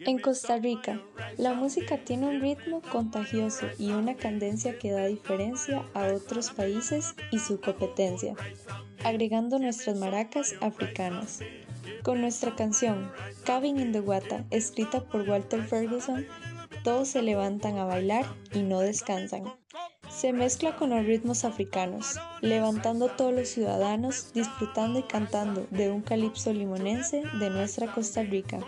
En Costa Rica, la música tiene un ritmo contagioso y una cadencia que da diferencia a otros países y su competencia, agregando nuestras maracas africanas. Con nuestra canción Cabin in the Wata, escrita por Walter Ferguson, todos se levantan a bailar y no descansan. Se mezcla con los ritmos africanos, levantando todos los ciudadanos disfrutando y cantando de un calipso limonense de nuestra Costa Rica.